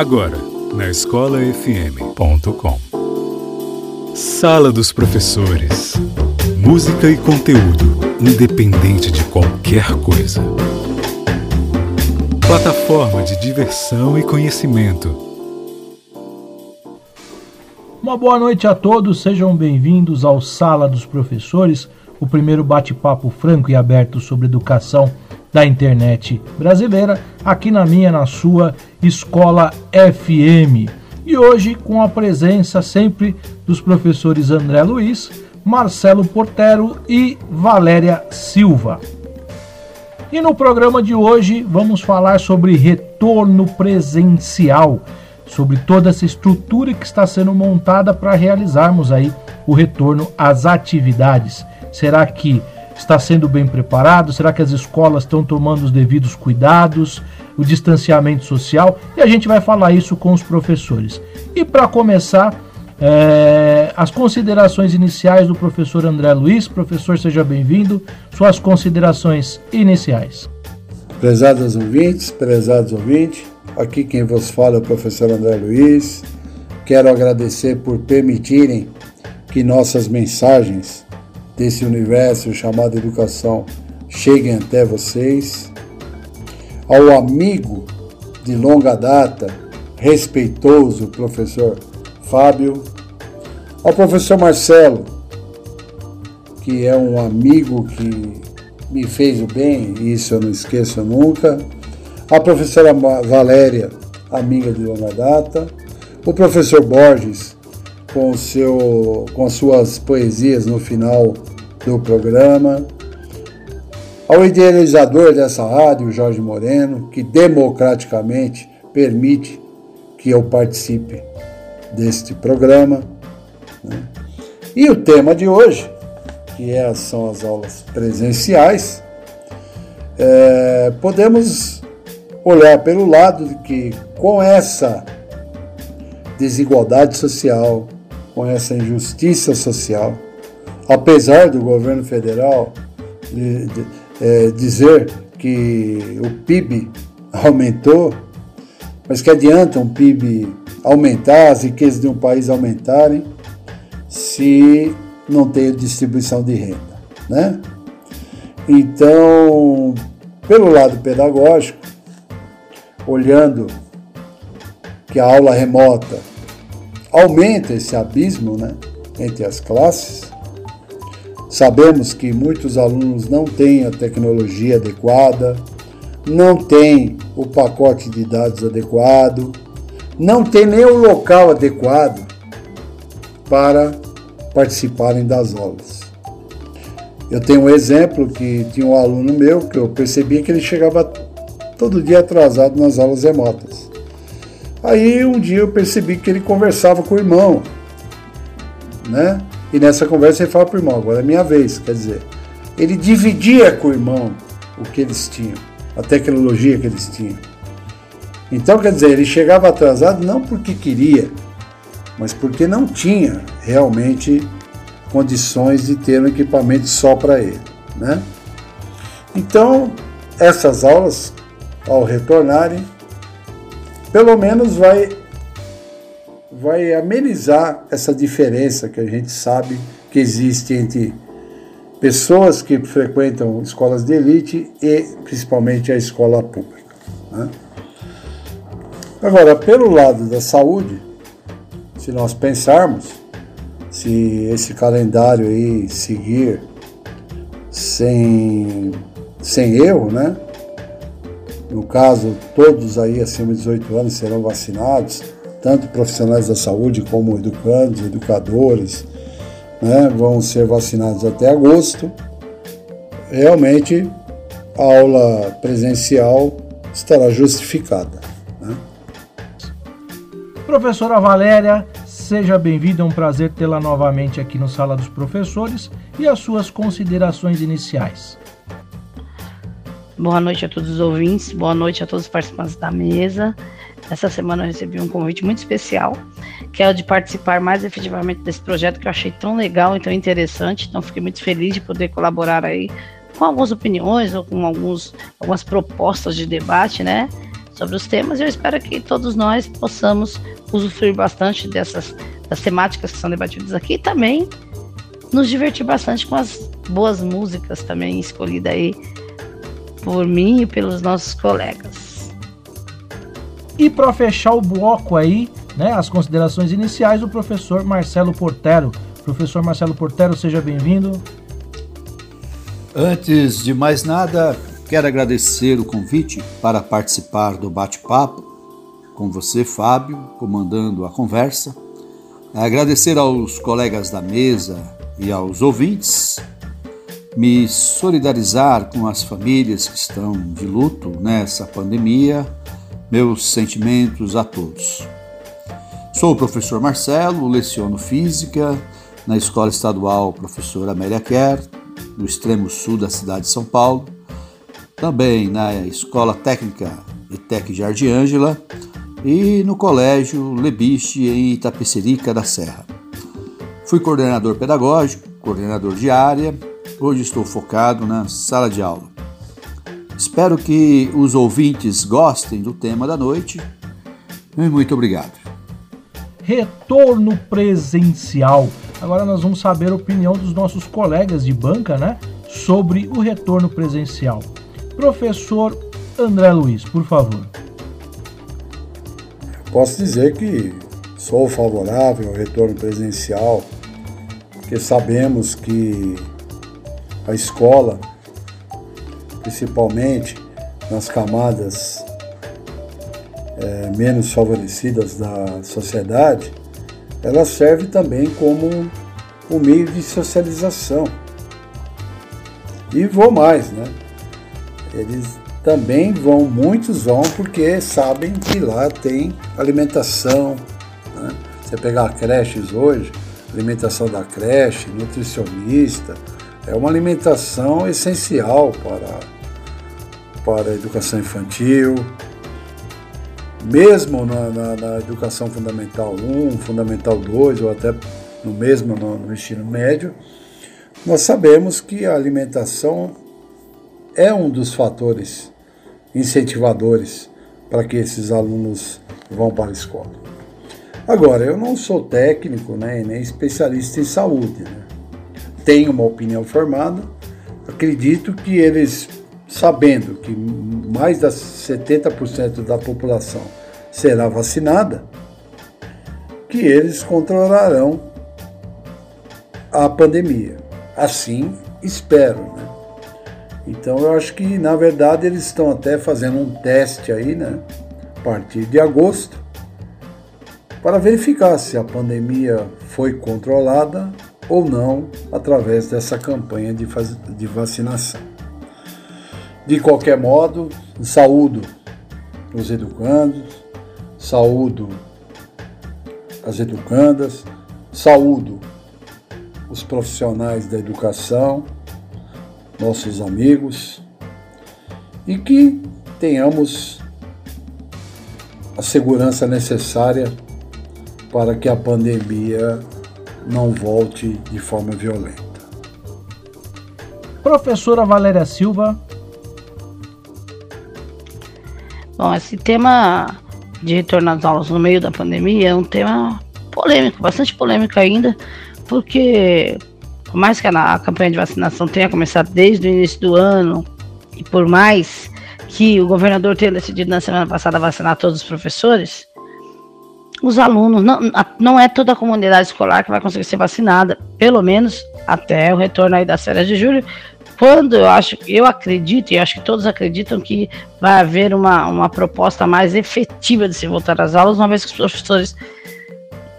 Agora, na escolafm.com. Sala dos Professores. Música e conteúdo, independente de qualquer coisa. Plataforma de diversão e conhecimento. Uma boa noite a todos, sejam bem-vindos ao Sala dos Professores, o primeiro bate-papo franco e aberto sobre educação da internet brasileira, aqui na minha, na sua Escola FM. E hoje com a presença sempre dos professores André Luiz, Marcelo Portero e Valéria Silva. E no programa de hoje vamos falar sobre retorno presencial, sobre toda essa estrutura que está sendo montada para realizarmos aí o retorno às atividades. Será que está sendo bem preparado? Será que as escolas estão tomando os devidos cuidados? O distanciamento social? E a gente vai falar isso com os professores. E para começar, é, as considerações iniciais do professor André Luiz. Professor, seja bem-vindo. Suas considerações iniciais. Prezados ouvintes, prezados ouvintes, aqui quem vos fala é o professor André Luiz. Quero agradecer por permitirem que nossas mensagens desse universo chamado educação cheguem até vocês. Ao amigo de longa data, respeitoso professor Fábio, ao professor Marcelo, que é um amigo que me fez o bem, isso eu não esqueço nunca, a professora Valéria, amiga de longa data, o professor Borges, com, seu, com as suas poesias no final do programa, ao idealizador dessa rádio, Jorge Moreno, que democraticamente permite que eu participe deste programa. Né? E o tema de hoje, que é, são as aulas presenciais, é, podemos olhar pelo lado de que com essa desigualdade social, com essa injustiça social, apesar do governo federal de, de, é, dizer que o PIB aumentou, mas que adianta um PIB aumentar, as riquezas de um país aumentarem, se não tem distribuição de renda, né? Então, pelo lado pedagógico, olhando que a aula remota aumenta esse abismo, né, entre as classes, Sabemos que muitos alunos não têm a tecnologia adequada, não têm o pacote de dados adequado, não tem nem o local adequado para participarem das aulas. Eu tenho um exemplo que tinha um aluno meu que eu percebi que ele chegava todo dia atrasado nas aulas remotas. Aí um dia eu percebi que ele conversava com o irmão, né? E nessa conversa ele fala para o irmão: agora é minha vez. Quer dizer, ele dividia com o irmão o que eles tinham, a tecnologia que eles tinham. Então, quer dizer, ele chegava atrasado não porque queria, mas porque não tinha realmente condições de ter um equipamento só para ele. Né? Então, essas aulas, ao retornarem, pelo menos vai vai amenizar essa diferença que a gente sabe que existe entre pessoas que frequentam escolas de elite e principalmente a escola pública. Né? Agora, pelo lado da saúde, se nós pensarmos, se esse calendário aí seguir sem, sem erro, né? No caso, todos aí acima de 18 anos serão vacinados, tanto profissionais da saúde como educandos, educadores, né, vão ser vacinados até agosto. Realmente, a aula presencial estará justificada. Né? Professora Valéria, seja bem-vinda, é um prazer tê-la novamente aqui no Sala dos Professores e as suas considerações iniciais. Boa noite a todos os ouvintes, boa noite a todos os participantes da mesa. Essa semana eu recebi um convite muito especial, que é o de participar mais efetivamente desse projeto que eu achei tão legal e tão interessante. Então fiquei muito feliz de poder colaborar aí com algumas opiniões ou com alguns, algumas propostas de debate, né? sobre os temas e eu espero que todos nós possamos usufruir bastante dessas das temáticas que são debatidas aqui e também nos divertir bastante com as boas músicas também escolhidas aí por mim e pelos nossos colegas. E para fechar o bloco aí, né, as considerações iniciais do professor Marcelo Portero. Professor Marcelo Portero, seja bem-vindo. Antes de mais nada, quero agradecer o convite para participar do bate-papo com você, Fábio, comandando a conversa. Agradecer aos colegas da mesa e aos ouvintes, me solidarizar com as famílias que estão de luto nessa pandemia, meus sentimentos a todos. Sou o professor Marcelo, leciono Física na Escola Estadual Professor Amélia Kerr, no extremo sul da cidade de São Paulo, também na Escola Técnica ETEC Jardim Ângela e no Colégio Lebiche em Itapecerica da Serra. Fui coordenador pedagógico, coordenador de área, hoje estou focado na sala de aula. Espero que os ouvintes gostem do tema da noite e muito obrigado. Retorno presencial Agora nós vamos saber a opinião dos nossos colegas de banca, né, sobre o retorno presencial. Professor André Luiz, por favor. Posso dizer que sou favorável ao retorno presencial, porque sabemos que a escola, principalmente nas camadas é, menos favorecidas da sociedade, ela serve também como um meio de socialização. E vou mais, né? Eles também vão, muitos vão porque sabem que lá tem alimentação. Né? Você pegar creches hoje, alimentação da creche, nutricionista, é uma alimentação essencial para, para a educação infantil, mesmo na, na, na, educação fundamental 1, fundamental 2 ou até no mesmo no, no ensino médio, nós sabemos que a alimentação é um dos fatores incentivadores para que esses alunos vão para a escola. Agora, eu não sou técnico né, nem especialista em saúde. Né? Tenho uma opinião formada, acredito que eles sabendo que mais de 70% da população será vacinada, que eles controlarão a pandemia. Assim, espero. Né? Então, eu acho que, na verdade, eles estão até fazendo um teste aí, né? A partir de agosto, para verificar se a pandemia foi controlada ou não através dessa campanha de, de vacinação. De qualquer modo, saúdo os educandos, saúdo as educandas, saúdo os profissionais da educação, nossos amigos, e que tenhamos a segurança necessária para que a pandemia não volte de forma violenta. Professora Valéria Silva, Bom, esse tema de retorno às aulas no meio da pandemia é um tema polêmico, bastante polêmico ainda, porque por mais que a, a campanha de vacinação tenha começado desde o início do ano, e por mais que o governador tenha decidido na semana passada vacinar todos os professores, os alunos, não, não é toda a comunidade escolar que vai conseguir ser vacinada, pelo menos até o retorno aí das férias de julho, quando eu acho, eu acredito, e acho que todos acreditam que vai haver uma, uma proposta mais efetiva de se voltar às aulas, uma vez que os professores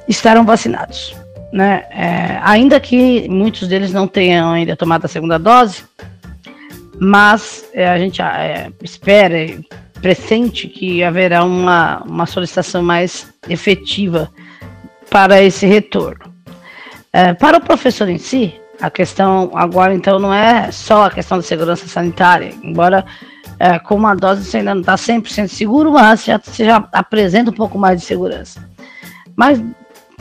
estarão vacinados. Né? É, ainda que muitos deles não tenham ainda tomado a segunda dose, mas é, a gente é, espera pressente que haverá uma, uma solicitação mais efetiva para esse retorno. É, para o professor em si, a questão agora, então, não é só a questão da segurança sanitária, embora é, com uma dose você ainda não está 100% seguro, mas já, você já apresenta um pouco mais de segurança. Mas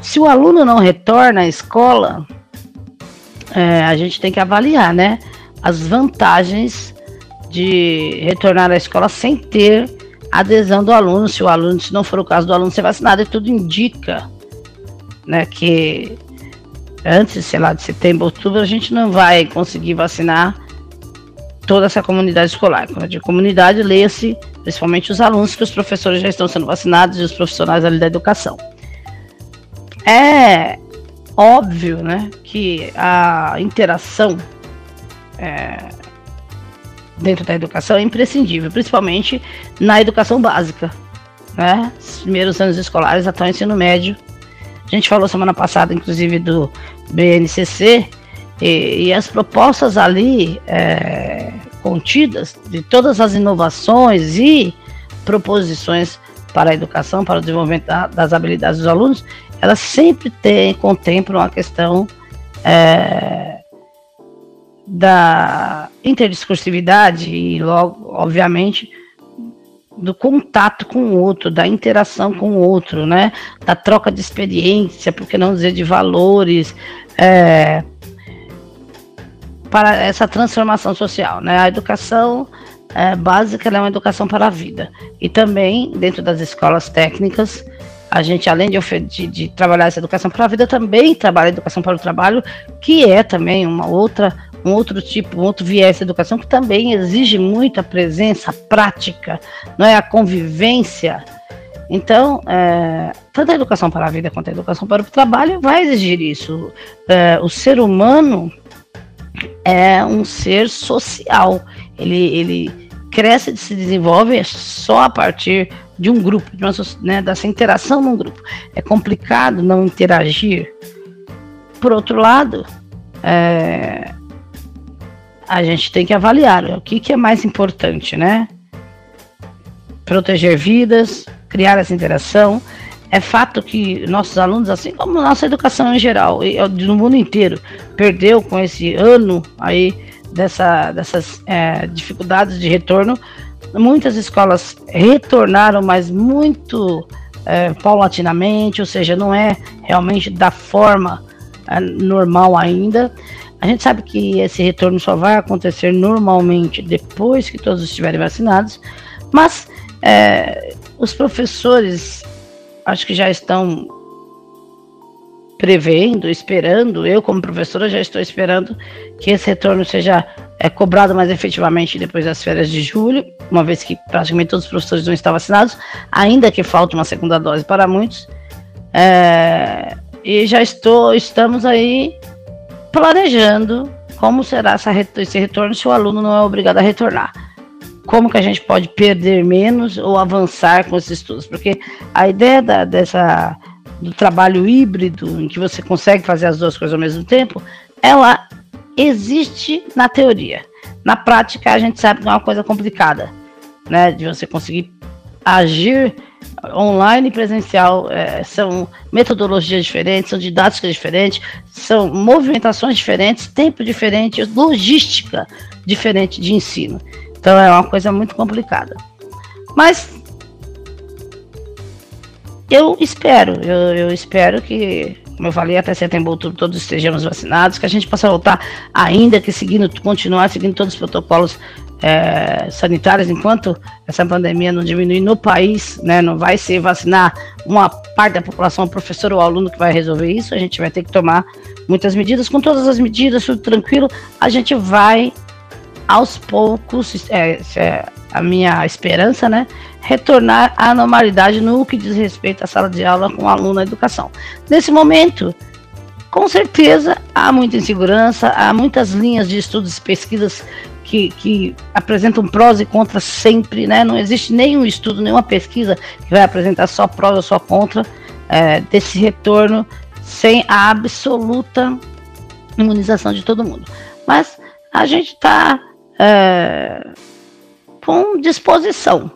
se o aluno não retorna à escola, é, a gente tem que avaliar, né, as vantagens de retornar à escola sem ter adesão do aluno, se o aluno, se não for o caso do aluno ser vacinado, e tudo indica né, que antes, sei lá, de setembro, outubro, a gente não vai conseguir vacinar toda essa comunidade escolar. De comunidade, leia-se principalmente os alunos, que os professores já estão sendo vacinados e os profissionais ali da educação. É óbvio, né, que a interação é, dentro da educação é imprescindível, principalmente na educação básica, né, os primeiros anos escolares até o ensino médio. A gente falou semana passada, inclusive, do BNCC, e, e as propostas ali é, contidas de todas as inovações e proposições para a educação, para o desenvolvimento das habilidades dos alunos, elas sempre têm, contemplam a questão é, da interdiscursividade e logo, obviamente, do contato com o outro, da interação com o outro, né? Da troca de experiência, por que não dizer de valores, é, para essa transformação social, né? A educação é, básica é uma educação para a vida. E também, dentro das escolas técnicas, a gente, além de, de, de, trabalhar essa educação para a vida, também trabalha a educação para o trabalho, que é também uma outra, um outro tipo, um outro viés de educação que também exige muita presença prática, não é a convivência. Então, é, tanto a educação para a vida quanto a educação para o trabalho vai exigir isso. É, o ser humano é um ser social. Ele, ele cresce e se desenvolve só a partir de um grupo, de uma, né, dessa interação num grupo. É complicado não interagir. Por outro lado, é, a gente tem que avaliar o que, que é mais importante, né? Proteger vidas, criar essa interação. É fato que nossos alunos, assim como nossa educação em geral, e no mundo inteiro, perdeu com esse ano aí dessa, dessas é, dificuldades de retorno Muitas escolas retornaram, mas muito é, paulatinamente, ou seja, não é realmente da forma é, normal ainda. A gente sabe que esse retorno só vai acontecer normalmente depois que todos estiverem vacinados, mas é, os professores acho que já estão prevendo, esperando, eu como professora já estou esperando que esse retorno seja é, cobrado mais efetivamente depois das férias de julho, uma vez que praticamente todos os professores não estão vacinados, ainda que falte uma segunda dose para muitos. É, e já estou, estamos aí planejando como será essa, esse retorno se o aluno não é obrigado a retornar. Como que a gente pode perder menos ou avançar com esses estudos? Porque a ideia da, dessa do trabalho híbrido, em que você consegue fazer as duas coisas ao mesmo tempo, ela existe na teoria. Na prática, a gente sabe que é uma coisa complicada, né? De você conseguir agir online e presencial. É, são metodologias diferentes, são didáticas diferentes, são movimentações diferentes, tempo diferente, logística diferente de ensino. Então é uma coisa muito complicada. Mas eu espero, eu, eu espero que, como eu falei, até setembro, outubro, todos estejamos vacinados, que a gente possa voltar, ainda que seguindo, continuar seguindo todos os protocolos é, sanitários, enquanto essa pandemia não diminuir no país, né, não vai ser vacinar uma parte da população, o professor ou o aluno que vai resolver isso, a gente vai ter que tomar muitas medidas, com todas as medidas, tudo tranquilo, a gente vai aos poucos, é, é a minha esperança, né, retornar à normalidade no que diz respeito à sala de aula com aluno na educação. Nesse momento, com certeza há muita insegurança, há muitas linhas de estudos e pesquisas que, que, apresentam prós e contras sempre, né? Não existe nenhum estudo, nenhuma pesquisa que vai apresentar só prós ou só contra é, desse retorno sem a absoluta imunização de todo mundo. Mas a gente está é, com disposição,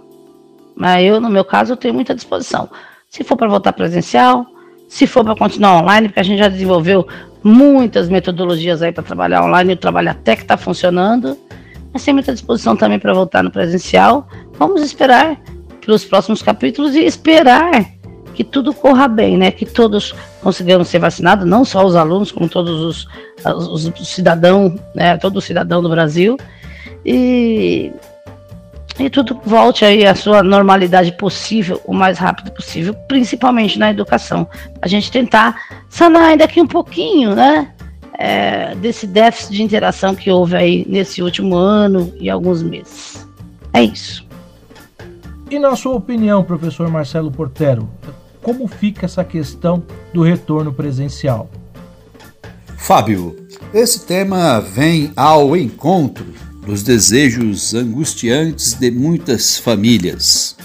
mas eu, no meu caso, eu tenho muita disposição. Se for para voltar presencial, se for para continuar online, porque a gente já desenvolveu muitas metodologias aí para trabalhar online, o trabalho até que está funcionando, mas tem muita disposição também para voltar no presencial. Vamos esperar pelos próximos capítulos e esperar que tudo corra bem, né? Que todos consigamos ser vacinados, não só os alunos, como todos os, os, os cidadãos, né? Todo cidadão do Brasil. E e tudo volte aí à sua normalidade possível, o mais rápido possível, principalmente na educação. A gente tentar sanar ainda aqui um pouquinho, né? É, desse déficit de interação que houve aí nesse último ano e alguns meses. É isso. E na sua opinião, professor Marcelo Portero, como fica essa questão do retorno presencial? Fábio, esse tema vem ao encontro dos desejos angustiantes de muitas famílias.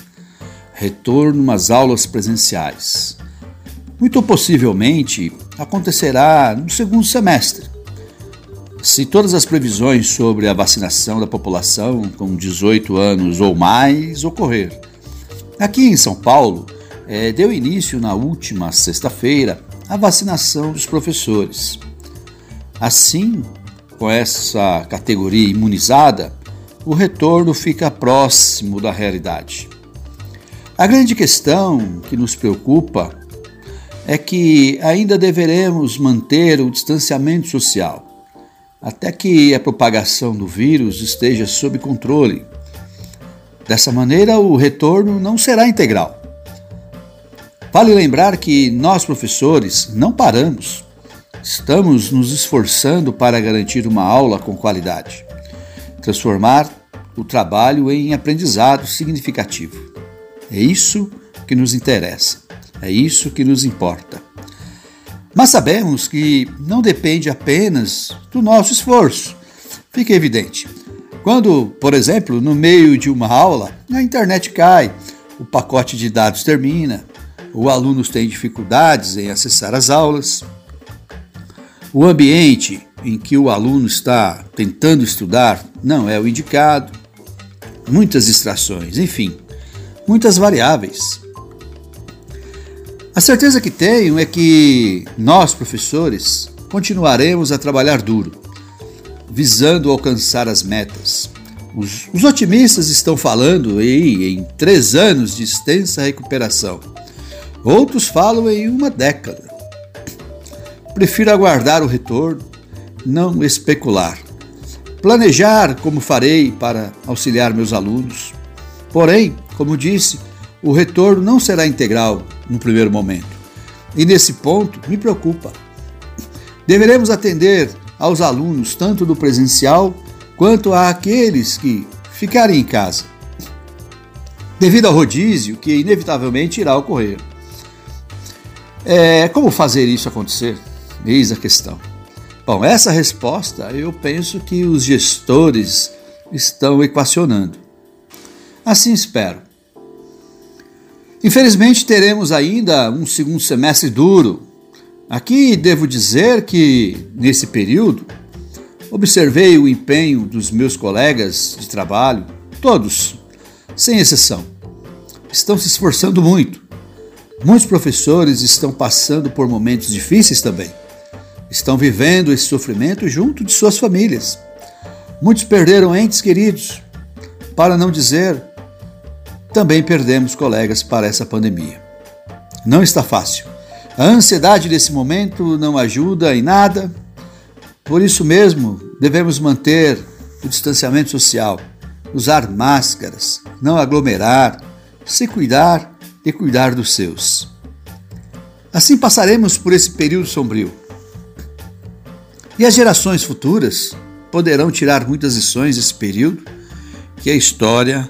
Retorno às aulas presenciais. Muito possivelmente acontecerá no segundo semestre. Se todas as previsões sobre a vacinação da população com 18 anos ou mais ocorrer. Aqui em São Paulo, é, deu início na última sexta-feira a vacinação dos professores. Assim, com essa categoria imunizada, o retorno fica próximo da realidade. A grande questão que nos preocupa é que ainda deveremos manter o distanciamento social até que a propagação do vírus esteja sob controle. Dessa maneira, o retorno não será integral. Vale lembrar que nós, professores, não paramos Estamos nos esforçando para garantir uma aula com qualidade, transformar o trabalho em aprendizado significativo. É isso que nos interessa, é isso que nos importa. Mas sabemos que não depende apenas do nosso esforço. Fica evidente. Quando, por exemplo, no meio de uma aula, a internet cai, o pacote de dados termina, o aluno tem dificuldades em acessar as aulas, o ambiente em que o aluno está tentando estudar não é o indicado, muitas distrações, enfim, muitas variáveis. A certeza que tenho é que nós, professores, continuaremos a trabalhar duro, visando alcançar as metas. Os, os otimistas estão falando em, em três anos de extensa recuperação. Outros falam em uma década. Prefiro aguardar o retorno, não especular. Planejar como farei para auxiliar meus alunos. Porém, como disse, o retorno não será integral no primeiro momento. E nesse ponto me preocupa. Deveremos atender aos alunos tanto do presencial quanto àqueles que ficarem em casa, devido ao rodízio que inevitavelmente irá ocorrer. É, como fazer isso acontecer? Eis a questão. Bom, essa resposta eu penso que os gestores estão equacionando. Assim espero. Infelizmente, teremos ainda um segundo semestre duro. Aqui devo dizer que, nesse período, observei o empenho dos meus colegas de trabalho, todos, sem exceção. Estão se esforçando muito. Muitos professores estão passando por momentos difíceis também estão vivendo esse sofrimento junto de suas famílias. Muitos perderam entes queridos, para não dizer, também perdemos colegas para essa pandemia. Não está fácil. A ansiedade desse momento não ajuda em nada, por isso mesmo devemos manter o distanciamento social, usar máscaras, não aglomerar, se cuidar e cuidar dos seus. Assim passaremos por esse período sombrio e as gerações futuras poderão tirar muitas lições desse período que a história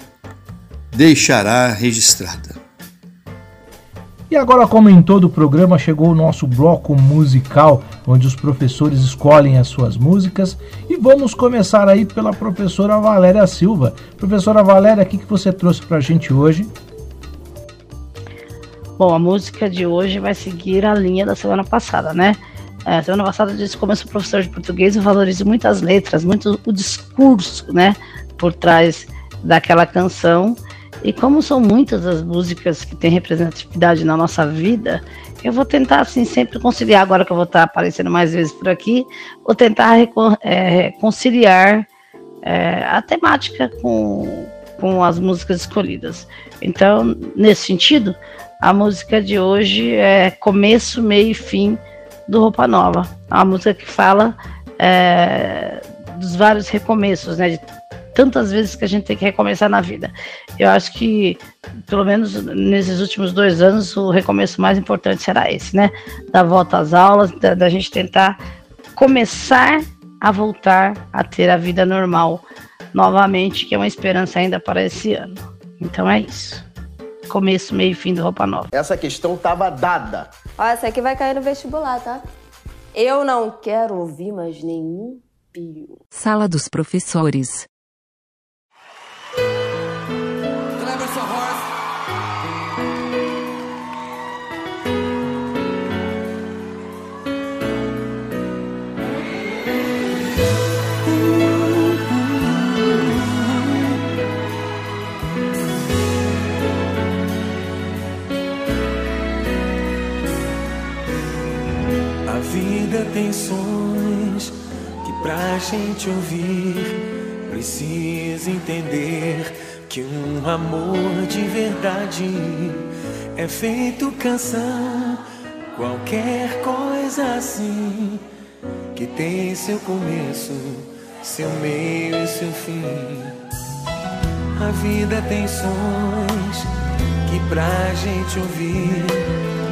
deixará registrada. E agora, como em todo o programa, chegou o nosso bloco musical, onde os professores escolhem as suas músicas. E vamos começar aí pela professora Valéria Silva. Professora Valéria, o que, que você trouxe para a gente hoje? Bom, a música de hoje vai seguir a linha da semana passada, né? É, semana passada eu disse como eu sou professor de português, eu valorizo muitas letras, muito o discurso, né, por trás daquela canção. E como são muitas as músicas que têm representatividade na nossa vida, eu vou tentar, assim, sempre conciliar, agora que eu vou estar aparecendo mais vezes por aqui, vou tentar é, conciliar é, a temática com, com as músicas escolhidas. Então, nesse sentido, a música de hoje é começo, meio e fim do Roupa Nova. É uma música que fala é, dos vários recomeços, né? De tantas vezes que a gente tem que recomeçar na vida. Eu acho que, pelo menos nesses últimos dois anos, o recomeço mais importante será esse, né? Da volta às aulas, da, da gente tentar começar a voltar a ter a vida normal novamente, que é uma esperança ainda para esse ano. Então é isso. Começo, meio e fim do Roupa Nova. Essa questão estava dada. Ó, essa aqui vai cair no vestibular, tá? Eu não quero ouvir mais nenhum pio. Sala dos professores. A vida tem sons que pra gente ouvir precisa entender que um amor de verdade é feito canção, qualquer coisa assim que tem seu começo, seu meio e seu fim. A vida tem sons que pra gente ouvir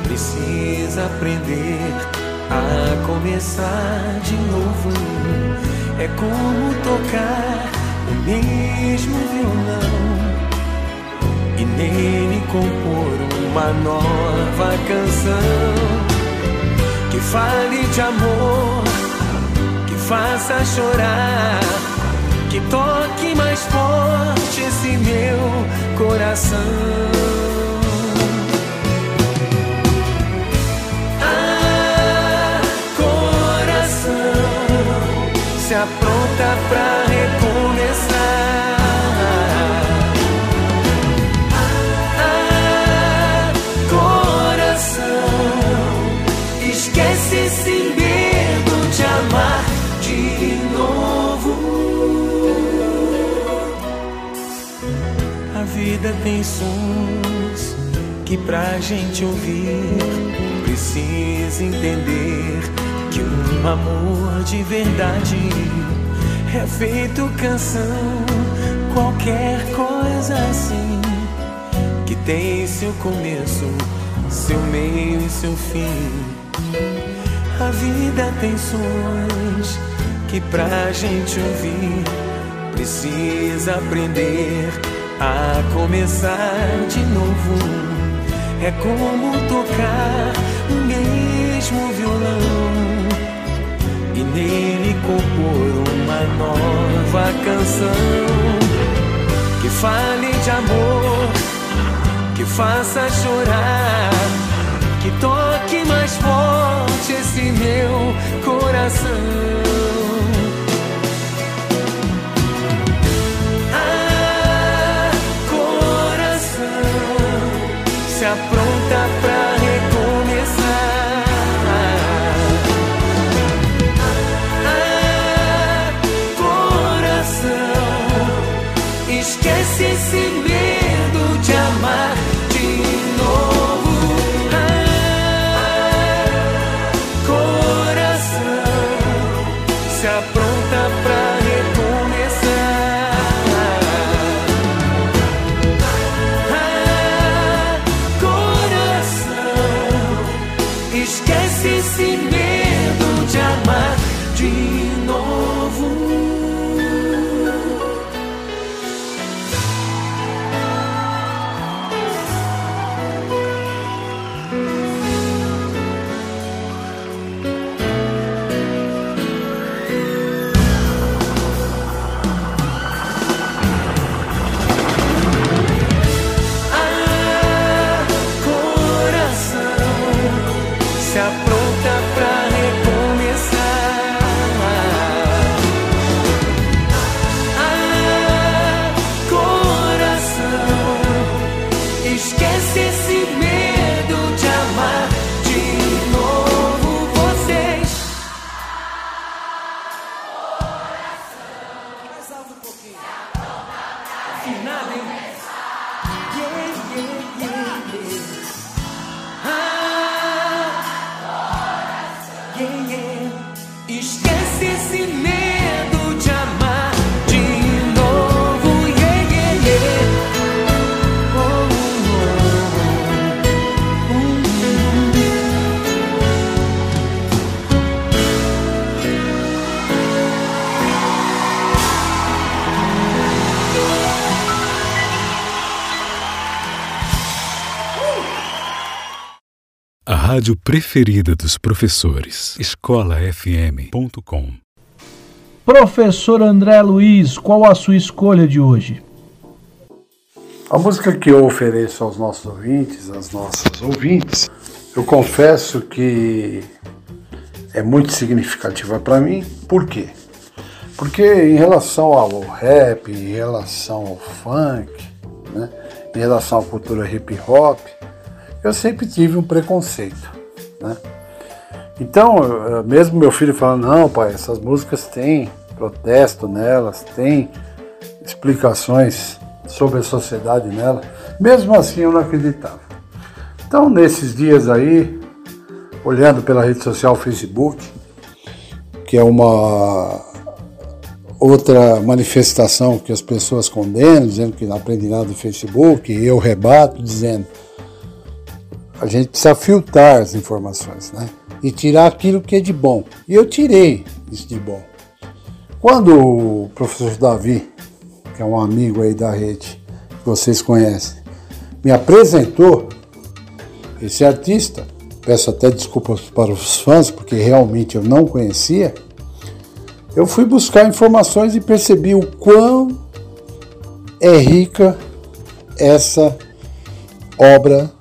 precisa aprender a começar de novo. É como tocar o mesmo violão e nele compor uma nova canção que fale de amor, que faça chorar, que toque mais forte esse meu coração. Ah, se apronta pra recomeçar. Esse medo de amar de novo. A vida tem sons que pra gente ouvir precisa entender que um amor de verdade é feito canção, qualquer coisa assim que tem seu começo, seu meio e seu fim. A vida tem sons que pra gente ouvir precisa aprender a começar de novo. É como tocar o mesmo violão e nele compor uma nova canção que fale de amor, que faça chorar, que toque mais forte esse meu coração. Ah, coração, se apronta pra yeah, yeah. Rádio preferida dos professores. escolafm.com. Professor André Luiz, qual a sua escolha de hoje? A música que eu ofereço aos nossos ouvintes, às nossas ouvintes, eu confesso que é muito significativa para mim. Por quê? Porque em relação ao rap, em relação ao funk, né, em relação à cultura hip hop, eu sempre tive um preconceito. Né? Então, mesmo meu filho falando, não, pai, essas músicas têm protesto nelas, tem explicações sobre a sociedade nela, mesmo assim eu não acreditava. Então, nesses dias aí, olhando pela rede social Facebook, que é uma outra manifestação que as pessoas condenam, dizendo que não aprende nada do Facebook, e eu rebato dizendo a gente precisa filtrar as informações, né? E tirar aquilo que é de bom. E eu tirei isso de bom. Quando o professor Davi, que é um amigo aí da rede, que vocês conhecem, me apresentou esse artista, peço até desculpas para os fãs, porque realmente eu não conhecia, eu fui buscar informações e percebi o quão é rica essa obra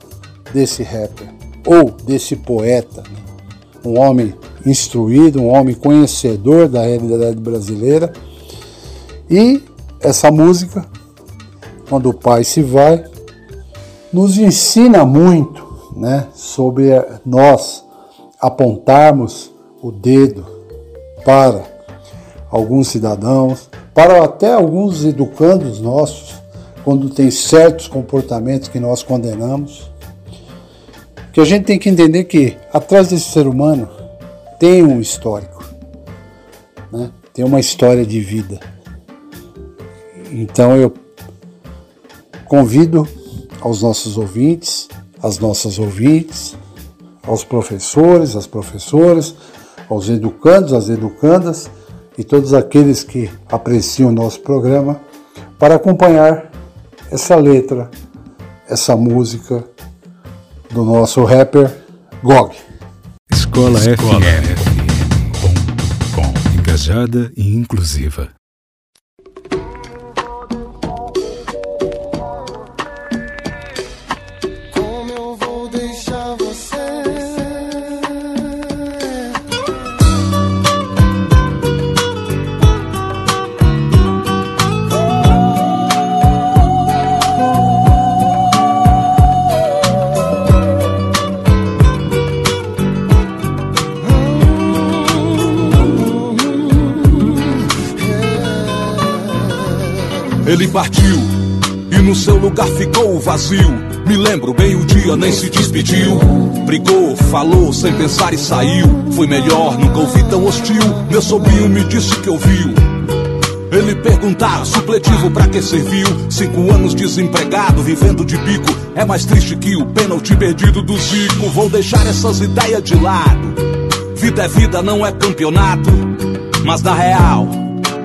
desse rapper, ou desse poeta, né? um homem instruído, um homem conhecedor da realidade brasileira. E essa música, quando o pai se vai, nos ensina muito né, sobre nós apontarmos o dedo para alguns cidadãos, para até alguns educandos nossos, quando tem certos comportamentos que nós condenamos. Que a gente tem que entender que atrás desse ser humano tem um histórico, né? tem uma história de vida. Então eu convido aos nossos ouvintes, às nossas ouvintes, aos professores, às professoras, aos educandos, às educandas e todos aqueles que apreciam o nosso programa para acompanhar essa letra, essa música do nosso rapper Gog. Escola, Escola FM.com Engajada e inclusiva. Ele partiu e no seu lugar ficou o vazio. Me lembro bem o dia, nem se despediu. Brigou, falou sem pensar e saiu. Foi melhor, nunca ouvi tão hostil. Meu sobrinho me disse que ouviu. Ele perguntava, supletivo pra que serviu? Cinco anos desempregado, vivendo de bico. É mais triste que o pênalti perdido do Zico. Vou deixar essas ideias de lado. Vida é vida, não é campeonato. Mas na real,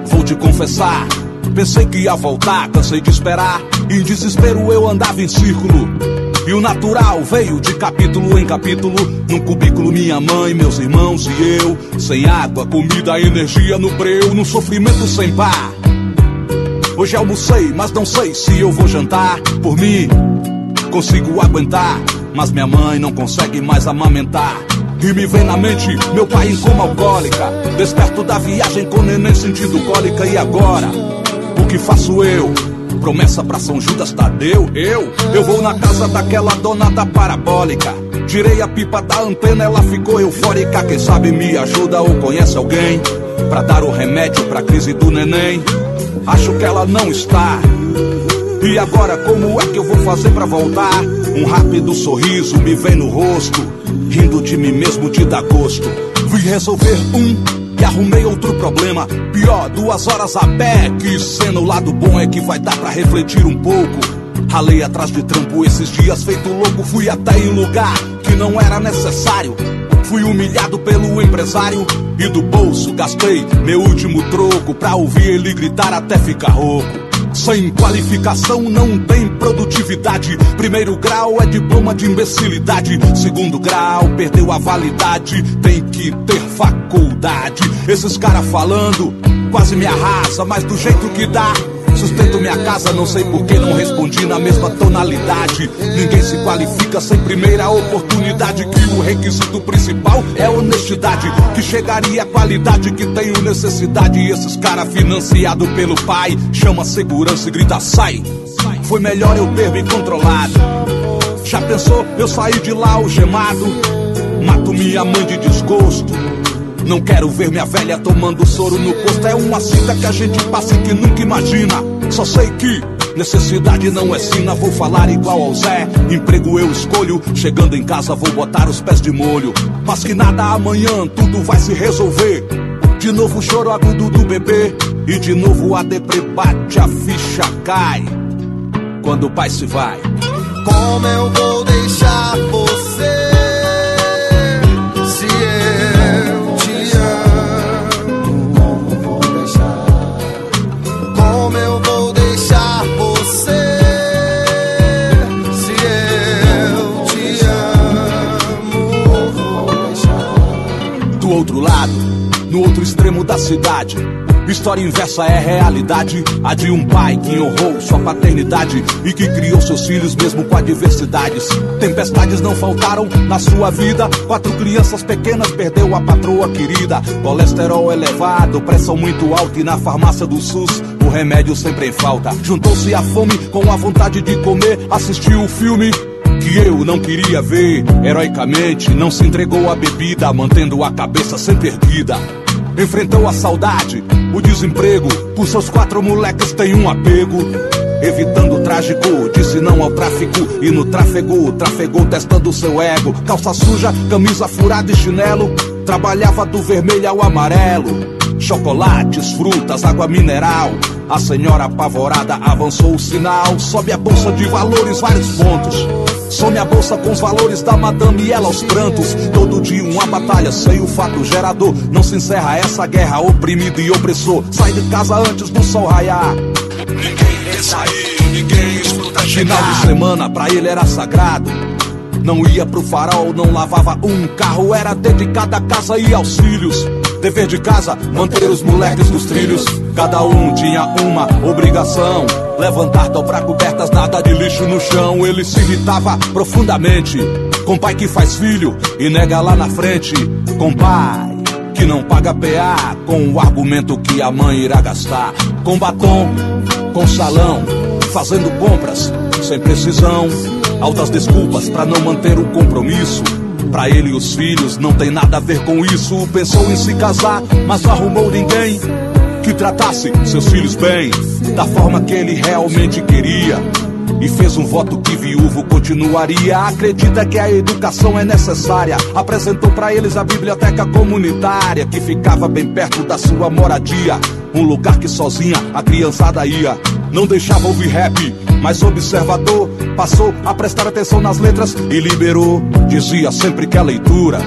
vou te confessar. Pensei que ia voltar, cansei de esperar. Em desespero eu andava em círculo. E o natural veio de capítulo em capítulo. Num cubículo, minha mãe, meus irmãos e eu. Sem água, comida, energia no breu. Num sofrimento sem par. Hoje almocei, mas não sei se eu vou jantar. Por mim, consigo aguentar. Mas minha mãe não consegue mais amamentar. E me vem na mente meu pai em coma alcoólica. Desperto da viagem com neném sentindo cólica. E agora? O que faço eu? Promessa pra São Judas Tadeu? Eu? Eu vou na casa daquela dona da parabólica. Tirei a pipa da antena, ela ficou eufórica. Quem sabe me ajuda ou conhece alguém pra dar o remédio pra crise do neném? Acho que ela não está. E agora como é que eu vou fazer pra voltar? Um rápido sorriso me vem no rosto, rindo de mim mesmo de dar gosto. Vim resolver um e arrumei outro problema. Pior, duas horas a pé. Que cena, o lado bom é que vai dar pra refletir um pouco. Ralei atrás de trampo esses dias, feito louco. Fui até em lugar que não era necessário. Fui humilhado pelo empresário e do bolso gastei meu último troco pra ouvir ele gritar até ficar rouco. Sem qualificação não tem produtividade. Primeiro grau é diploma de imbecilidade. Segundo grau, perdeu a validade. Tem que ter faculdade. Esses caras falando quase me arrasa, mas do jeito que dá. Sustento minha casa, não sei por que não respondi na mesma tonalidade. Ninguém se qualifica sem primeira oportunidade. Que o requisito principal é honestidade. Que chegaria a qualidade que tenho necessidade. E esses caras financiado pelo pai chama segurança e grita: sai. Foi melhor eu ter me controlado. Já pensou eu sair de lá algemado? Mato minha mãe de desgosto. Não quero ver minha velha tomando soro no posto. É uma cita que a gente passa e que nunca imagina. Só sei que necessidade não é sina. Vou falar igual ao Zé. Emprego eu escolho. Chegando em casa vou botar os pés de molho. Mas que nada amanhã, tudo vai se resolver. De novo choro agudo do bebê. E de novo a deprê bate, a ficha cai. Quando o pai se vai. Como eu vou deixar você? No outro extremo da cidade. História inversa é realidade, a de um pai que honrou sua paternidade e que criou seus filhos mesmo com adversidades. Tempestades não faltaram na sua vida, quatro crianças pequenas perdeu a patroa querida. Colesterol elevado, pressão muito alta e na farmácia do SUS o remédio sempre em falta. Juntou-se a fome com a vontade de comer, assistiu o filme que eu não queria ver. Heroicamente não se entregou à bebida, mantendo a cabeça sempre erguida. Enfrentou a saudade, o desemprego, por seus quatro moleques tem um apego. Evitando o trágico, disse não ao tráfico. E no tráfego, trafegou testando seu ego. Calça suja, camisa furada e chinelo. Trabalhava do vermelho ao amarelo. Chocolates, frutas, água mineral. A senhora apavorada avançou o sinal. Sobe a bolsa de valores, vários pontos Some a bolsa com os valores da madame e ela aos prantos. Todo dia uma batalha sem o fato gerador. Não se encerra essa guerra, oprimido e opressor. Sai de casa antes do sol raiar. Ninguém quer sair, ninguém escuta Final de semana pra ele era sagrado. Não ia pro farol, não lavava um carro, era dedicado à casa e aos filhos. Dever de casa, manter os moleques nos trilhos. Cada um tinha uma obrigação: levantar, dobrar cobertas, nada de lixo no chão. Ele se irritava profundamente com pai que faz filho e nega lá na frente. Com pai que não paga PA, com o argumento que a mãe irá gastar. Com batom, com salão, fazendo compras sem precisão. Altas desculpas pra não manter o compromisso. Pra ele os filhos não tem nada a ver com isso. Pensou em se casar, mas não arrumou ninguém que tratasse seus filhos bem, da forma que ele realmente queria. E fez um voto que viúvo continuaria. Acredita que a educação é necessária. Apresentou para eles a biblioteca comunitária, que ficava bem perto da sua moradia. Um lugar que sozinha a criançada ia. Não deixava ouvir rap, mas observador passou a prestar atenção nas letras e liberou. Dizia sempre que a leitura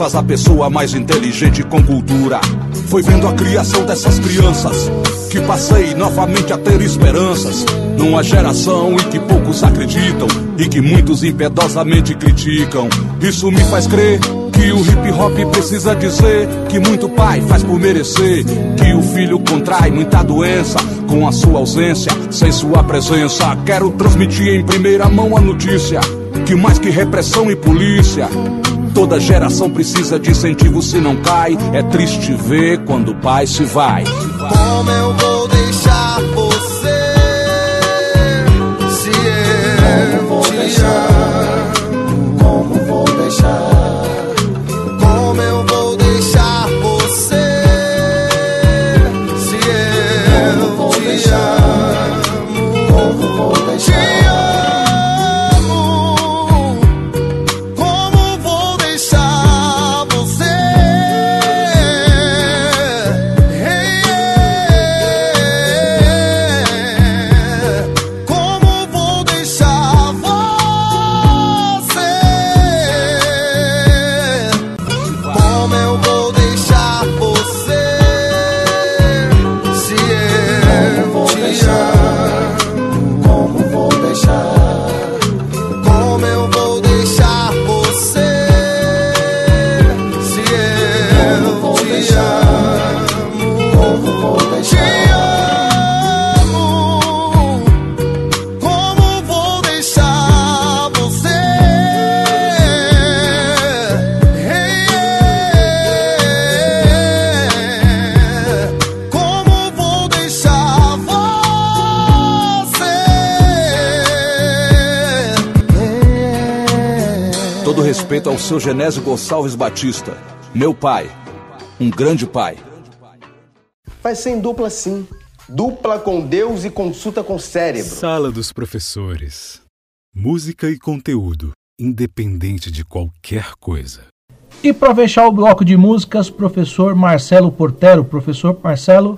faz a pessoa mais inteligente com cultura. Foi vendo a criação dessas crianças que passei novamente a ter esperanças. Numa geração em que poucos acreditam e que muitos impiedosamente criticam. Isso me faz crer que o hip hop precisa dizer que muito pai faz por merecer. Que o filho contrai muita doença com a sua ausência, sem sua presença. Quero transmitir em primeira mão a notícia que mais que repressão e polícia. Toda geração precisa de incentivo se não cai. É triste ver quando o pai se vai. Como eu vou deixar você? Se eu te amo, seu Genésio Gonçalves Batista, meu pai, um grande pai. Vai ser em dupla sim. Dupla com Deus e consulta com o cérebro. Sala dos professores. Música e conteúdo, independente de qualquer coisa. E para fechar o bloco de músicas, professor Marcelo Portero. Professor Marcelo.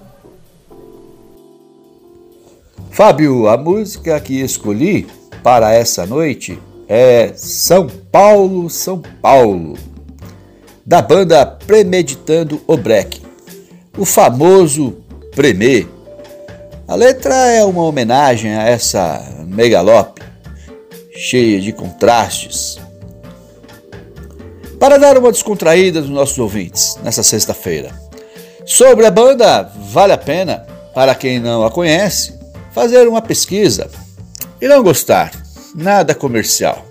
Fábio, a música que escolhi para essa noite é São Paulo, São Paulo, da banda Premeditando o Break, o famoso Premê. A letra é uma homenagem a essa megalope, cheia de contrastes. Para dar uma descontraída nos nossos ouvintes nessa sexta-feira. Sobre a banda, vale a pena, para quem não a conhece, fazer uma pesquisa e não gostar. Nada comercial.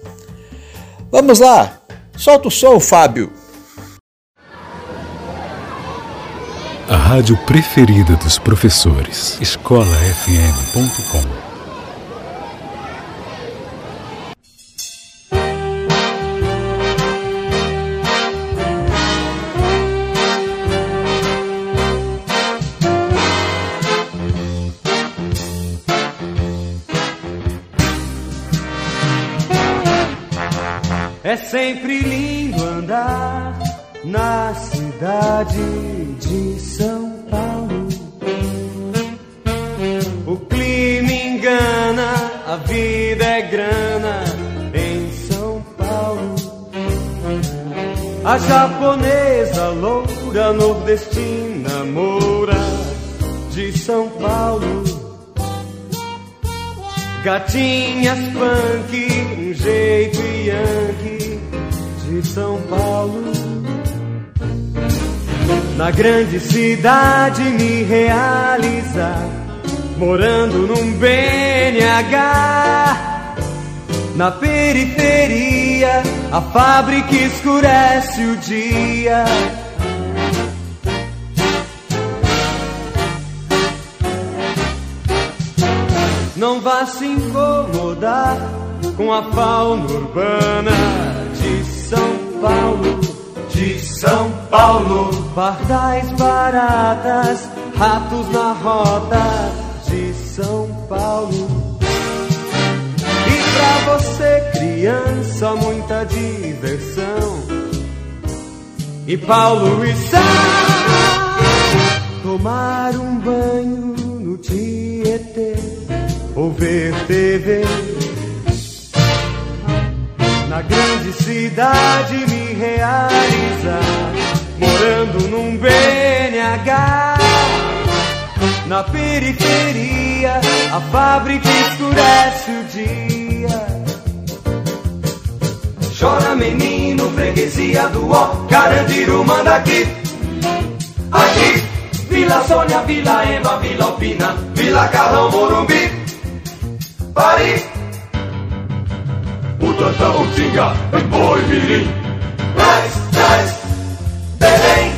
Vamos lá, solta o som, Fábio. A rádio preferida dos professores. escolafm.com sempre lindo andar na cidade de São Paulo. O clima engana, a vida é grana em São Paulo. A japonesa loura nordestina moura de São Paulo. Gatinhas punk, um jeito yankee de São Paulo. Na grande cidade me realizar, morando num BNH. Na periferia, a fábrica escurece o dia. Não vá se incomodar com a fauna urbana Paulo, de São Paulo. Pardais baratas, ratos na rota de São Paulo. E pra você, criança, muita diversão. E Paulo e São tomar um banho no Tietê ou ver TV. Na grande cidade me realizar, morando num BNH. Na periferia, a fábrica escurece o dia. Chora menino, freguesia do ó, Carandiru manda aqui. Aqui, Vila Sônia, Vila Ema, Vila Alpina, Vila Carrão, Morumbi. Pari, Butantã, Utinga, Boi Mirim, Traz, traz, Belém,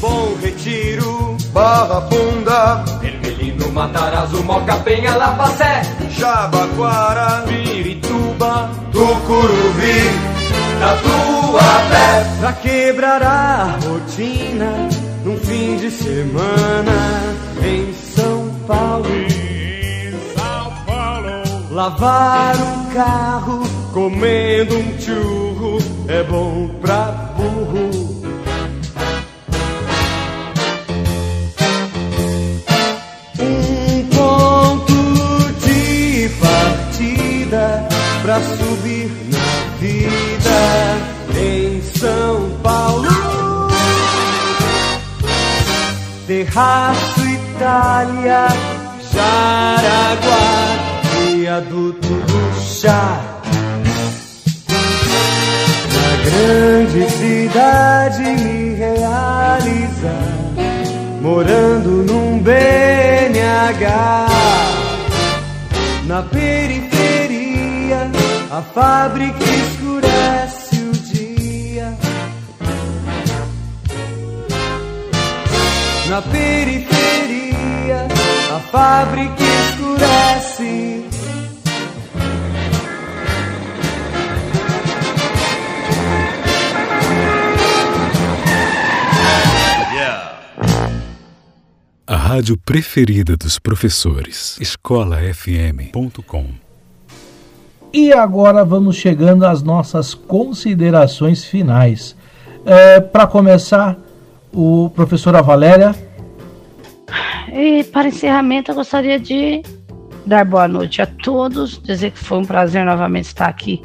Bom Retiro, Barra Funda, Ermelino, Matarazzo, Moca, Penha, Lapacé, Jabaquara, Pirituba, Tucuruvi, Tatuapé, pra quebrar a rotina num fim de semana. Em São Paulo. Lavar um carro comendo um churro é bom pra burro. Um ponto de partida pra subir na vida em São Paulo. Terraço Itália, Jaraguá viaduto do chá. Grande cidade me realizar, morando num BNH. Na periferia, a fábrica escurece o dia. Na periferia, a fábrica escurece rádio preferida dos professores. escolafm.com. E agora vamos chegando às nossas considerações finais. É, Para começar, o professora Valéria. E para encerramento, eu gostaria de dar boa noite a todos, dizer que foi um prazer novamente estar aqui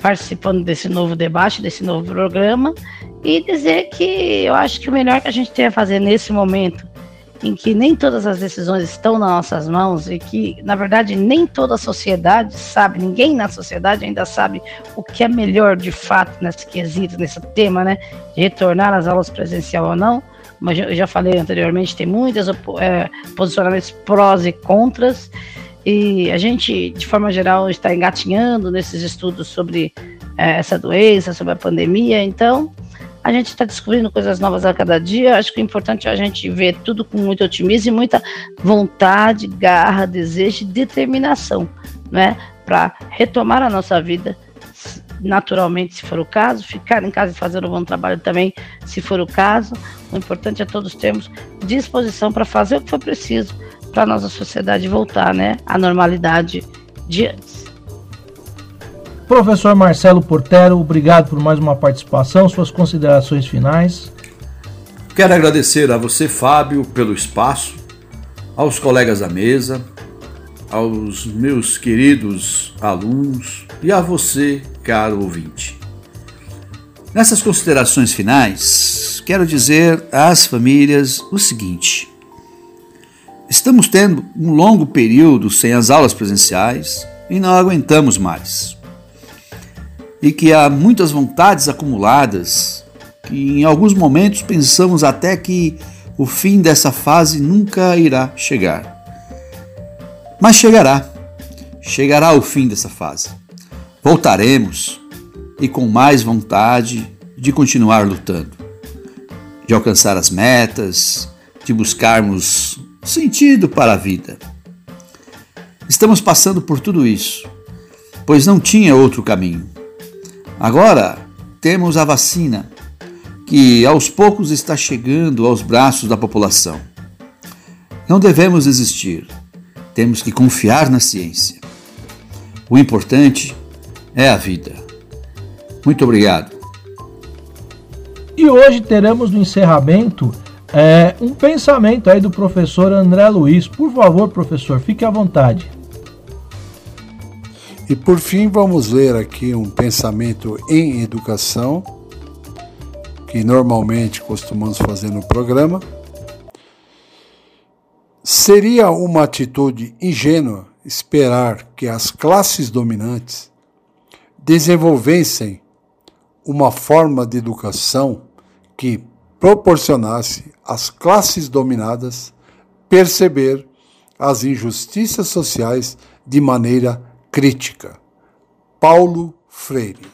participando desse novo debate, desse novo programa, e dizer que eu acho que o melhor que a gente tem a fazer nesse momento, em que nem todas as decisões estão nas nossas mãos e que, na verdade, nem toda a sociedade sabe, ninguém na sociedade ainda sabe o que é melhor de fato nesse quesito, nesse tema, né? De retornar às aulas presencial ou não. Mas eu já falei anteriormente, tem muitos é, posicionamentos prós e contras. E a gente, de forma geral, está engatinhando nesses estudos sobre é, essa doença, sobre a pandemia. Então, a gente está descobrindo coisas novas a cada dia. Acho que o importante é a gente ver tudo com muito otimismo e muita vontade, garra, desejo e determinação, né? Para retomar a nossa vida naturalmente, se for o caso, ficar em casa e fazer um bom trabalho também, se for o caso. O importante é todos termos disposição para fazer o que for preciso para a nossa sociedade voltar né, à normalidade de antes. Professor Marcelo Portero, obrigado por mais uma participação, suas considerações finais. Quero agradecer a você, Fábio, pelo espaço, aos colegas da mesa, aos meus queridos alunos e a você, caro ouvinte. Nessas considerações finais, quero dizer às famílias o seguinte: estamos tendo um longo período sem as aulas presenciais e não aguentamos mais. E que há muitas vontades acumuladas, que em alguns momentos pensamos até que o fim dessa fase nunca irá chegar. Mas chegará, chegará o fim dessa fase. Voltaremos e com mais vontade de continuar lutando, de alcançar as metas, de buscarmos sentido para a vida. Estamos passando por tudo isso, pois não tinha outro caminho. Agora temos a vacina, que aos poucos está chegando aos braços da população. Não devemos desistir temos que confiar na ciência. O importante é a vida. Muito obrigado. E hoje teremos no encerramento é, um pensamento aí do professor André Luiz. Por favor, professor, fique à vontade. E por fim, vamos ler aqui um pensamento em educação, que normalmente costumamos fazer no programa. Seria uma atitude ingênua esperar que as classes dominantes desenvolvessem uma forma de educação que proporcionasse às classes dominadas perceber as injustiças sociais de maneira crítica. Paulo Freire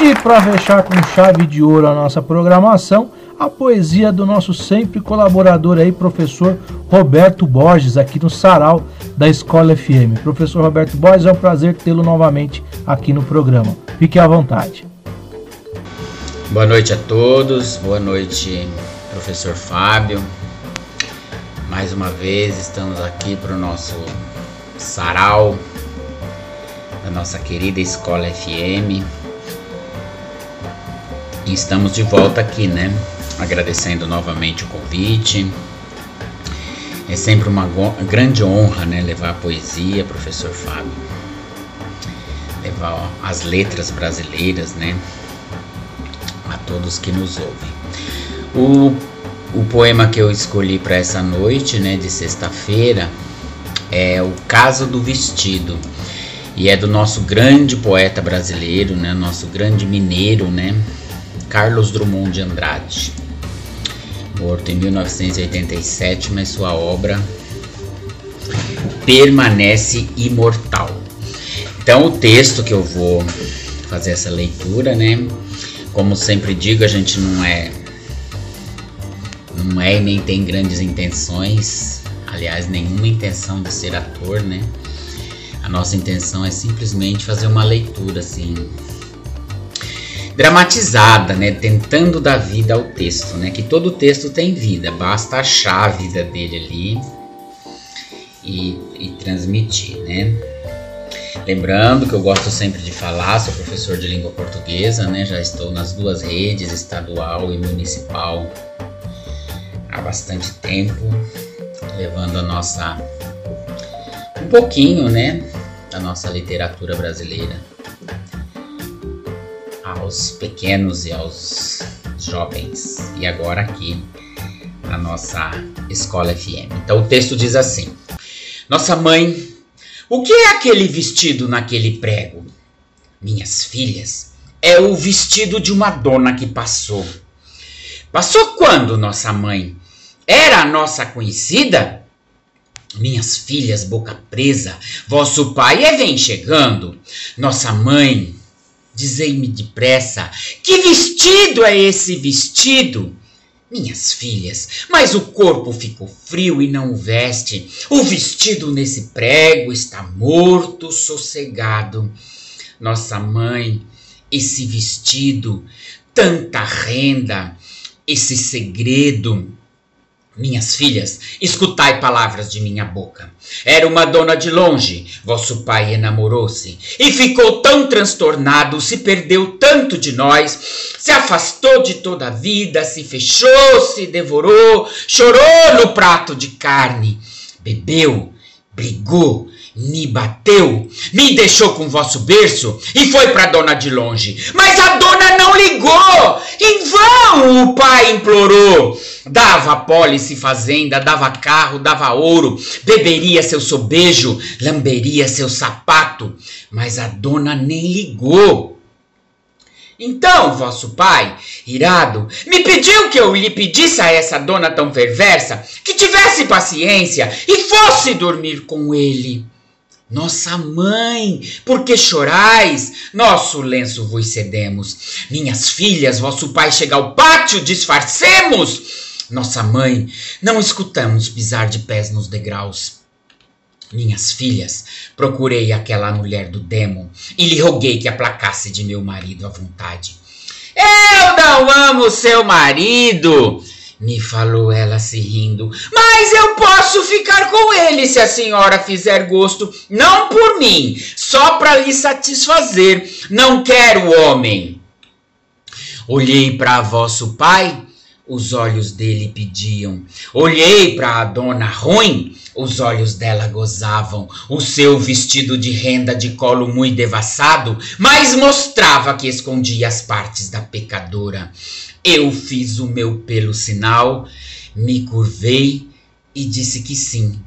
E para fechar com chave de ouro a nossa programação, a poesia do nosso sempre colaborador aí, professor Roberto Borges, aqui no Sarau da Escola FM. Professor Roberto Borges, é um prazer tê-lo novamente aqui no programa. Fique à vontade. Boa noite a todos, boa noite, professor Fábio. Mais uma vez estamos aqui para o nosso sarau da nossa querida Escola FM e estamos de volta aqui, né? Agradecendo novamente o convite. É sempre uma grande honra, né? Levar a poesia, professor Fábio. Levar as letras brasileiras, né? A todos que nos ouvem. O, o poema que eu escolhi para essa noite, né? De sexta-feira, é O Caso do Vestido e é do nosso grande poeta brasileiro, né? Nosso grande mineiro, né? Carlos Drummond de Andrade. Morto em 1987, mas sua obra permanece imortal. Então, o texto que eu vou fazer essa leitura, né? Como sempre digo, a gente não é não é e nem tem grandes intenções, aliás, nenhuma intenção de ser ator, né? A nossa intenção é simplesmente fazer uma leitura assim dramatizada, né, tentando dar vida ao texto, né, que todo texto tem vida, basta achar a vida dele ali e, e transmitir, né. Lembrando que eu gosto sempre de falar, sou professor de língua portuguesa, né, já estou nas duas redes, estadual e municipal, há bastante tempo, levando a nossa um pouquinho, né, da nossa literatura brasileira aos pequenos e aos jovens. E agora aqui na nossa escola FM. Então o texto diz assim: Nossa mãe, o que é aquele vestido naquele prego? Minhas filhas, é o vestido de uma dona que passou. Passou quando, nossa mãe? Era a nossa conhecida? Minhas filhas, boca presa, vosso pai é vem chegando. Nossa mãe, Dizei-me depressa, que vestido é esse vestido? Minhas filhas, mas o corpo ficou frio e não o veste. O vestido nesse prego está morto, sossegado. Nossa mãe, esse vestido, tanta renda, esse segredo, minhas filhas, escutai palavras de minha boca. Era uma dona de longe, vosso pai enamorou-se e ficou tão transtornado, se perdeu tanto de nós, se afastou de toda a vida, se fechou, se devorou, chorou no prato de carne, bebeu, brigou, me bateu, me deixou com vosso berço e foi para dona de longe. Mas a dona não ligou. Em vão o pai implorou. Dava pólice fazenda, dava carro, dava ouro, beberia seu sobejo, lamberia seu sapato, mas a dona nem ligou. Então, vosso pai, irado, me pediu que eu lhe pedisse a essa dona tão perversa que tivesse paciência e fosse dormir com ele. Nossa mãe, por que chorais? Nosso lenço vos cedemos. Minhas filhas, vosso pai chega ao pátio, disfarcemos. Nossa mãe, não escutamos pisar de pés nos degraus. Minhas filhas, procurei aquela mulher do demo e lhe roguei que aplacasse de meu marido à vontade. Eu não amo seu marido, me falou ela se rindo. Mas eu posso ficar com ele se a senhora fizer gosto, não por mim, só para lhe satisfazer. Não quero homem. Olhei para vosso pai, os olhos dele pediam. Olhei para a dona ruim, os olhos dela gozavam. O seu vestido de renda de colo muito devassado, mas mostrava que escondia as partes da pecadora. Eu fiz o meu pelo sinal, me curvei e disse que sim.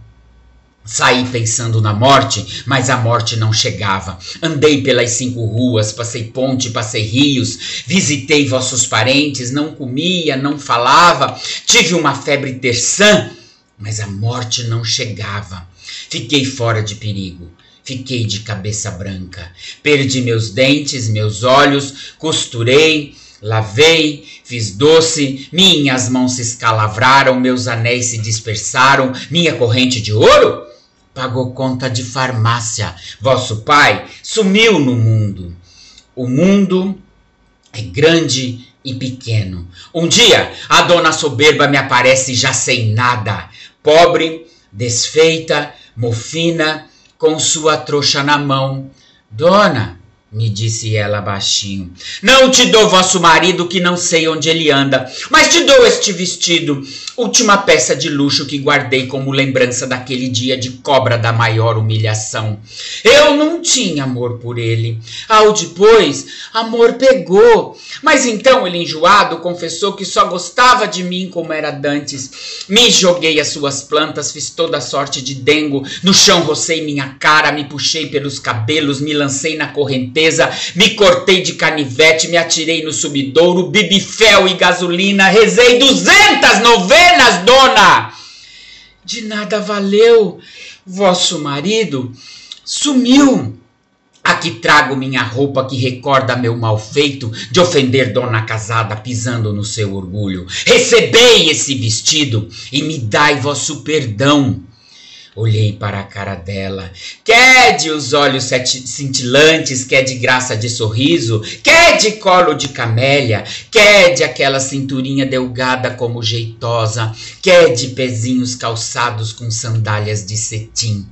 Saí pensando na morte, mas a morte não chegava. Andei pelas cinco ruas, passei ponte, passei rios, visitei vossos parentes, não comia, não falava, tive uma febre terçã, mas a morte não chegava. Fiquei fora de perigo. Fiquei de cabeça branca. Perdi meus dentes, meus olhos, costurei, lavei, Fiz doce, minhas mãos se escalavraram, meus anéis se dispersaram, minha corrente de ouro pagou conta de farmácia. Vosso pai sumiu no mundo. O mundo é grande e pequeno. Um dia a dona soberba me aparece já sem nada, pobre, desfeita, mofina, com sua trouxa na mão. Dona, me disse ela baixinho. Não te dou vosso marido que não sei onde ele anda, mas te dou este vestido, última peça de luxo que guardei como lembrança daquele dia de cobra da maior humilhação. Eu não tinha amor por ele. Ao depois, amor pegou. Mas então ele enjoado confessou que só gostava de mim como era dantes. Me joguei as suas plantas, fiz toda sorte de dengo, no chão rocei minha cara, me puxei pelos cabelos, me lancei na correnteza me cortei de canivete, me atirei no subidouro, bebi fel e gasolina, rezei duzentas novenas, dona! De nada valeu, vosso marido sumiu. Aqui trago minha roupa que recorda meu mal feito de ofender dona casada pisando no seu orgulho. Recebei esse vestido e me dai vosso perdão. Olhei para a cara dela. Quer de os olhos cintilantes, quer de graça de sorriso, quer de colo de camélia, quer de aquela cinturinha delgada como jeitosa, quer de pezinhos calçados com sandálias de cetim.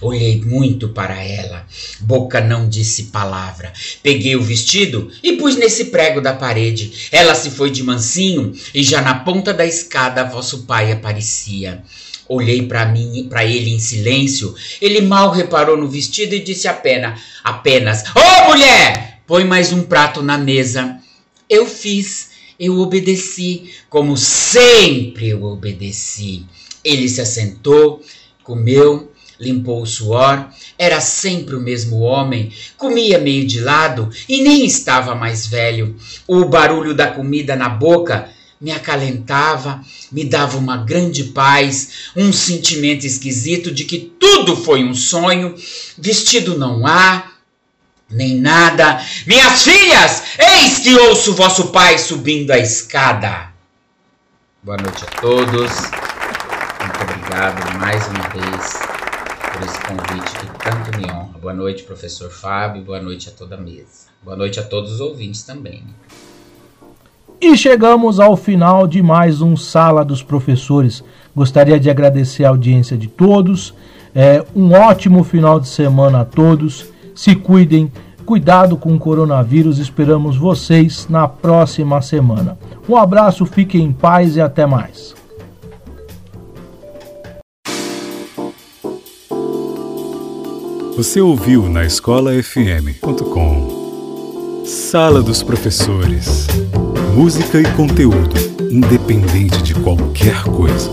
Olhei muito para ela. Boca não disse palavra. Peguei o vestido e pus nesse prego da parede. Ela se foi de mansinho e já na ponta da escada vosso pai aparecia. Olhei para mim, para ele em silêncio. Ele mal reparou no vestido e disse apenas: "Apenas, ô oh, mulher, põe mais um prato na mesa." Eu fiz, eu obedeci, como sempre eu obedeci. Ele se assentou, comeu, limpou o suor, era sempre o mesmo homem, comia meio de lado e nem estava mais velho. O barulho da comida na boca me acalentava, me dava uma grande paz, um sentimento esquisito de que tudo foi um sonho, vestido não há, nem nada. Minhas filhas, eis que ouço vosso pai subindo a escada. Boa noite a todos. Muito obrigado mais uma vez por esse convite que tanto me honra. Boa noite, professor Fábio. Boa noite a toda a mesa. Boa noite a todos os ouvintes também. E chegamos ao final de mais um Sala dos Professores. Gostaria de agradecer a audiência de todos. É, um ótimo final de semana a todos. Se cuidem, cuidado com o coronavírus. Esperamos vocês na próxima semana. Um abraço, fiquem em paz e até mais. Você ouviu na escolafm.com Sala dos Professores. Música e conteúdo, independente de qualquer coisa.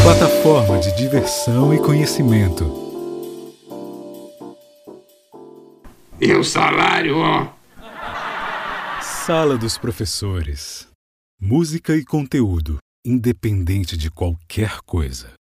Plataforma de diversão e conhecimento. E o salário, ó. Sala dos Professores. Música e conteúdo, independente de qualquer coisa.